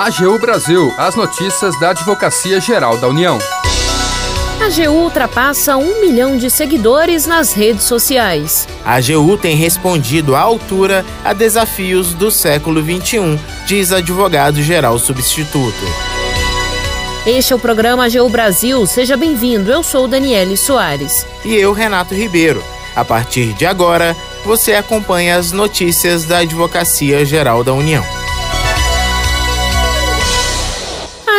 AGU Brasil, as notícias da Advocacia Geral da União. A AGU ultrapassa um milhão de seguidores nas redes sociais. A AGU tem respondido à altura a desafios do século XXI, diz advogado-geral substituto. Este é o programa AGU Brasil. Seja bem-vindo. Eu sou Daniele Soares. E eu, Renato Ribeiro. A partir de agora, você acompanha as notícias da Advocacia Geral da União.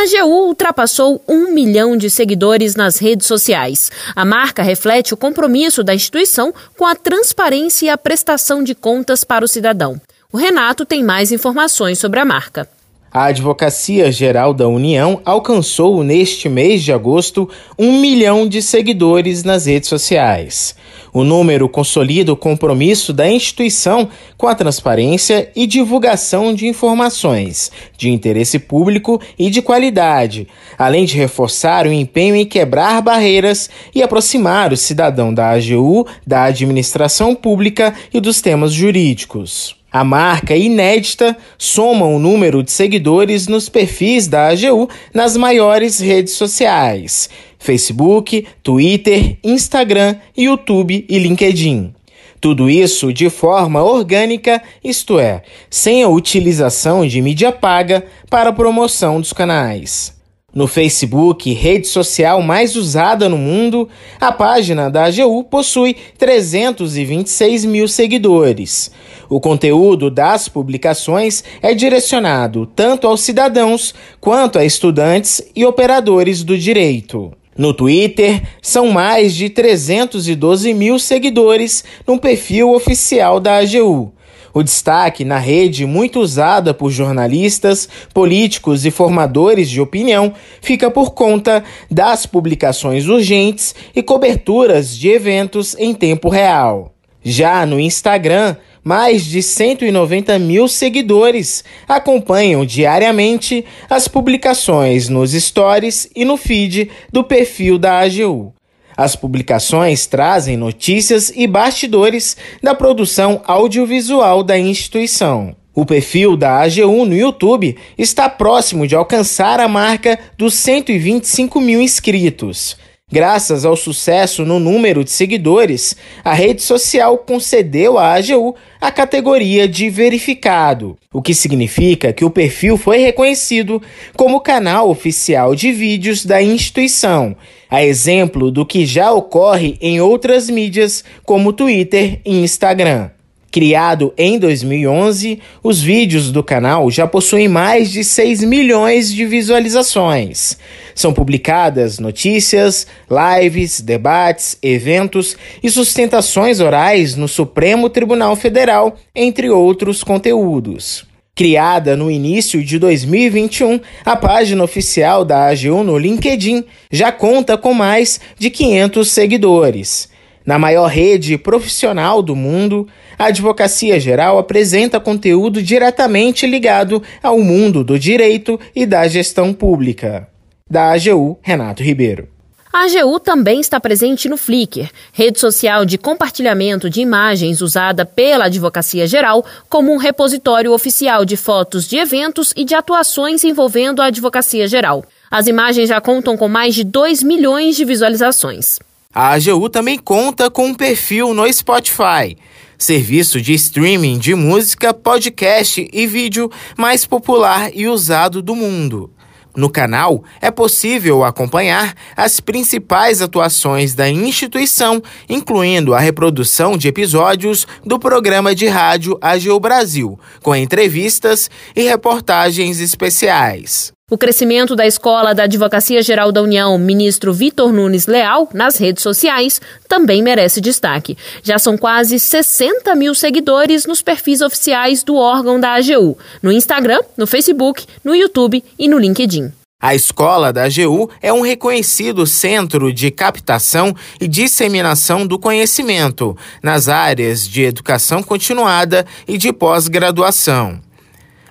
A AGU ultrapassou um milhão de seguidores nas redes sociais. A marca reflete o compromisso da instituição com a transparência e a prestação de contas para o cidadão. O Renato tem mais informações sobre a marca. A Advocacia Geral da União alcançou neste mês de agosto um milhão de seguidores nas redes sociais. O número consolida o compromisso da instituição com a transparência e divulgação de informações de interesse público e de qualidade, além de reforçar o empenho em quebrar barreiras e aproximar o cidadão da AGU, da administração pública e dos temas jurídicos. A marca inédita soma o número de seguidores nos perfis da AGU nas maiores redes sociais: Facebook, Twitter, Instagram, YouTube e LinkedIn. Tudo isso de forma orgânica, isto é, sem a utilização de mídia paga para a promoção dos canais. No Facebook, rede social mais usada no mundo, a página da AGU possui 326 mil seguidores. O conteúdo das publicações é direcionado tanto aos cidadãos quanto a estudantes e operadores do direito. No Twitter, são mais de 312 mil seguidores no perfil oficial da AGU. O destaque na rede, muito usada por jornalistas, políticos e formadores de opinião, fica por conta das publicações urgentes e coberturas de eventos em tempo real. Já no Instagram, mais de 190 mil seguidores acompanham diariamente as publicações nos stories e no feed do perfil da AGU. As publicações trazem notícias e bastidores da produção audiovisual da instituição. O perfil da AGU no YouTube está próximo de alcançar a marca dos 125 mil inscritos. Graças ao sucesso no número de seguidores, a rede social concedeu à AGU a categoria de verificado, o que significa que o perfil foi reconhecido como canal oficial de vídeos da instituição, a exemplo do que já ocorre em outras mídias como Twitter e Instagram. Criado em 2011, os vídeos do canal já possuem mais de 6 milhões de visualizações. São publicadas notícias, lives, debates, eventos e sustentações orais no Supremo Tribunal Federal, entre outros conteúdos. Criada no início de 2021, a página oficial da AGU no LinkedIn já conta com mais de 500 seguidores. Na maior rede profissional do mundo, a Advocacia Geral apresenta conteúdo diretamente ligado ao mundo do direito e da gestão pública. Da AGU, Renato Ribeiro. A AGU também está presente no Flickr, rede social de compartilhamento de imagens usada pela Advocacia Geral como um repositório oficial de fotos de eventos e de atuações envolvendo a Advocacia Geral. As imagens já contam com mais de 2 milhões de visualizações. A AGU também conta com um perfil no Spotify, serviço de streaming de música, podcast e vídeo mais popular e usado do mundo. No canal é possível acompanhar as principais atuações da instituição, incluindo a reprodução de episódios do programa de rádio AGU Brasil, com entrevistas e reportagens especiais. O crescimento da escola da Advocacia Geral da União, ministro Vitor Nunes Leal, nas redes sociais, também merece destaque. Já são quase 60 mil seguidores nos perfis oficiais do órgão da AGU, no Instagram, no Facebook, no YouTube e no LinkedIn. A escola da AGU é um reconhecido centro de captação e disseminação do conhecimento nas áreas de educação continuada e de pós-graduação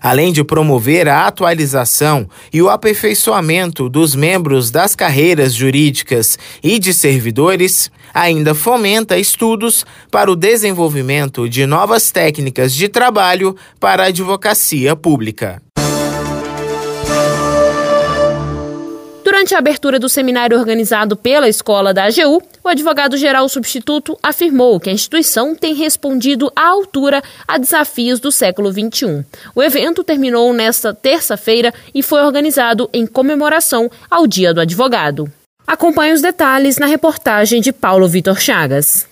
além de promover a atualização e o aperfeiçoamento dos membros das carreiras jurídicas e de servidores, ainda fomenta estudos para o desenvolvimento de novas técnicas de trabalho para a advocacia pública. Durante a abertura do seminário organizado pela Escola da AGU, o advogado-geral substituto afirmou que a instituição tem respondido à altura a desafios do século XXI. O evento terminou nesta terça-feira e foi organizado em comemoração ao Dia do Advogado. Acompanhe os detalhes na reportagem de Paulo Vitor Chagas.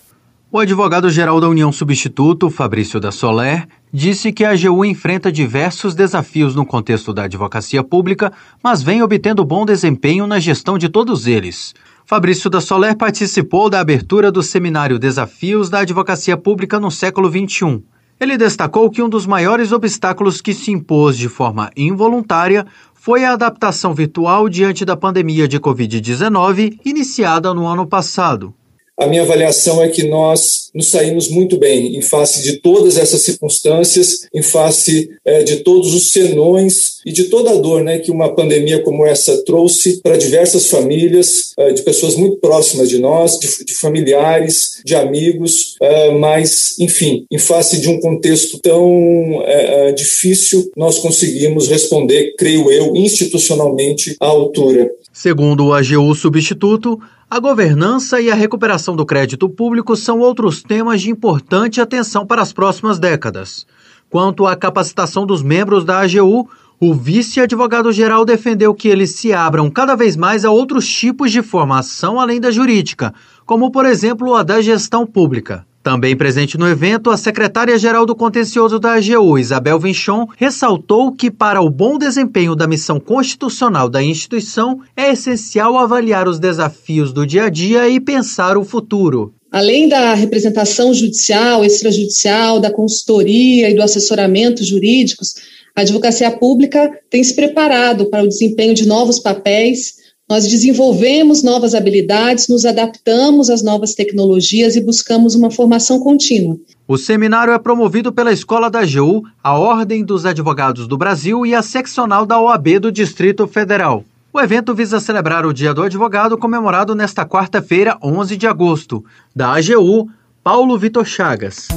O advogado-geral da União Substituto, Fabrício da Soler, disse que a AGU enfrenta diversos desafios no contexto da advocacia pública, mas vem obtendo bom desempenho na gestão de todos eles. Fabrício da Soler participou da abertura do seminário Desafios da Advocacia Pública no século XXI. Ele destacou que um dos maiores obstáculos que se impôs de forma involuntária foi a adaptação virtual diante da pandemia de Covid-19 iniciada no ano passado a minha avaliação é que nós nos saímos muito bem em face de todas essas circunstâncias, em face é, de todos os senões e de toda a dor né, que uma pandemia como essa trouxe para diversas famílias, é, de pessoas muito próximas de nós, de, de familiares, de amigos, é, mas, enfim, em face de um contexto tão é, é, difícil, nós conseguimos responder, creio eu, institucionalmente à altura. Segundo o AGU substituto, a governança e a recuperação do crédito público são outros temas de importante atenção para as próximas décadas. Quanto à capacitação dos membros da AGU, o vice-advogado-geral defendeu que eles se abram cada vez mais a outros tipos de formação além da jurídica, como, por exemplo, a da gestão pública. Também presente no evento, a secretária-geral do Contencioso da AGU, Isabel Vinchon, ressaltou que, para o bom desempenho da missão constitucional da instituição, é essencial avaliar os desafios do dia a dia e pensar o futuro. Além da representação judicial, extrajudicial, da consultoria e do assessoramento jurídicos, a advocacia pública tem se preparado para o desempenho de novos papéis nós desenvolvemos novas habilidades, nos adaptamos às novas tecnologias e buscamos uma formação contínua. O seminário é promovido pela Escola da AGU, a Ordem dos Advogados do Brasil e a seccional da OAB do Distrito Federal. O evento visa celebrar o Dia do Advogado, comemorado nesta quarta-feira, 11 de agosto. Da AGU, Paulo Vitor Chagas.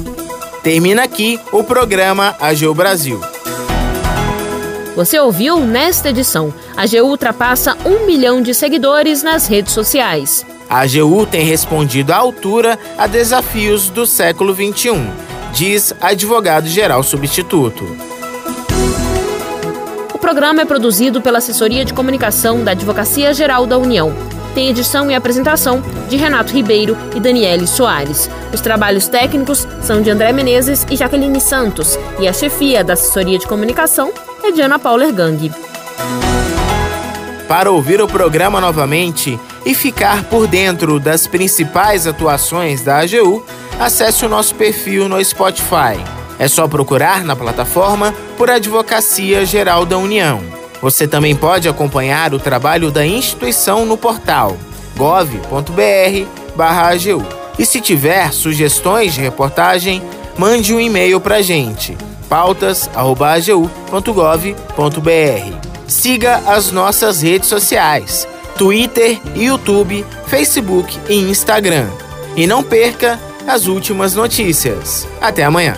Termina aqui o programa AGU Brasil. Você ouviu nesta edição. A AGU ultrapassa um milhão de seguidores nas redes sociais. A AGU tem respondido à altura a desafios do século XXI, diz advogado-geral substituto. O programa é produzido pela Assessoria de Comunicação da Advocacia Geral da União. Tem edição e apresentação de Renato Ribeiro e Daniele Soares. Os trabalhos técnicos são de André Menezes e Jaqueline Santos, e a chefia da Assessoria de Comunicação é de Ana Paula Ergang. Para ouvir o programa novamente e ficar por dentro das principais atuações da AGU, acesse o nosso perfil no Spotify. É só procurar na plataforma por Advocacia Geral da União. Você também pode acompanhar o trabalho da instituição no portal gov.br/agu. E se tiver sugestões de reportagem, mande um e-mail para gente pautas.agu.gov.br. Siga as nossas redes sociais: Twitter, YouTube, Facebook e Instagram. E não perca as últimas notícias. Até amanhã.